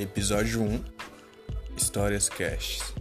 Episódio 1 Histórias Caches.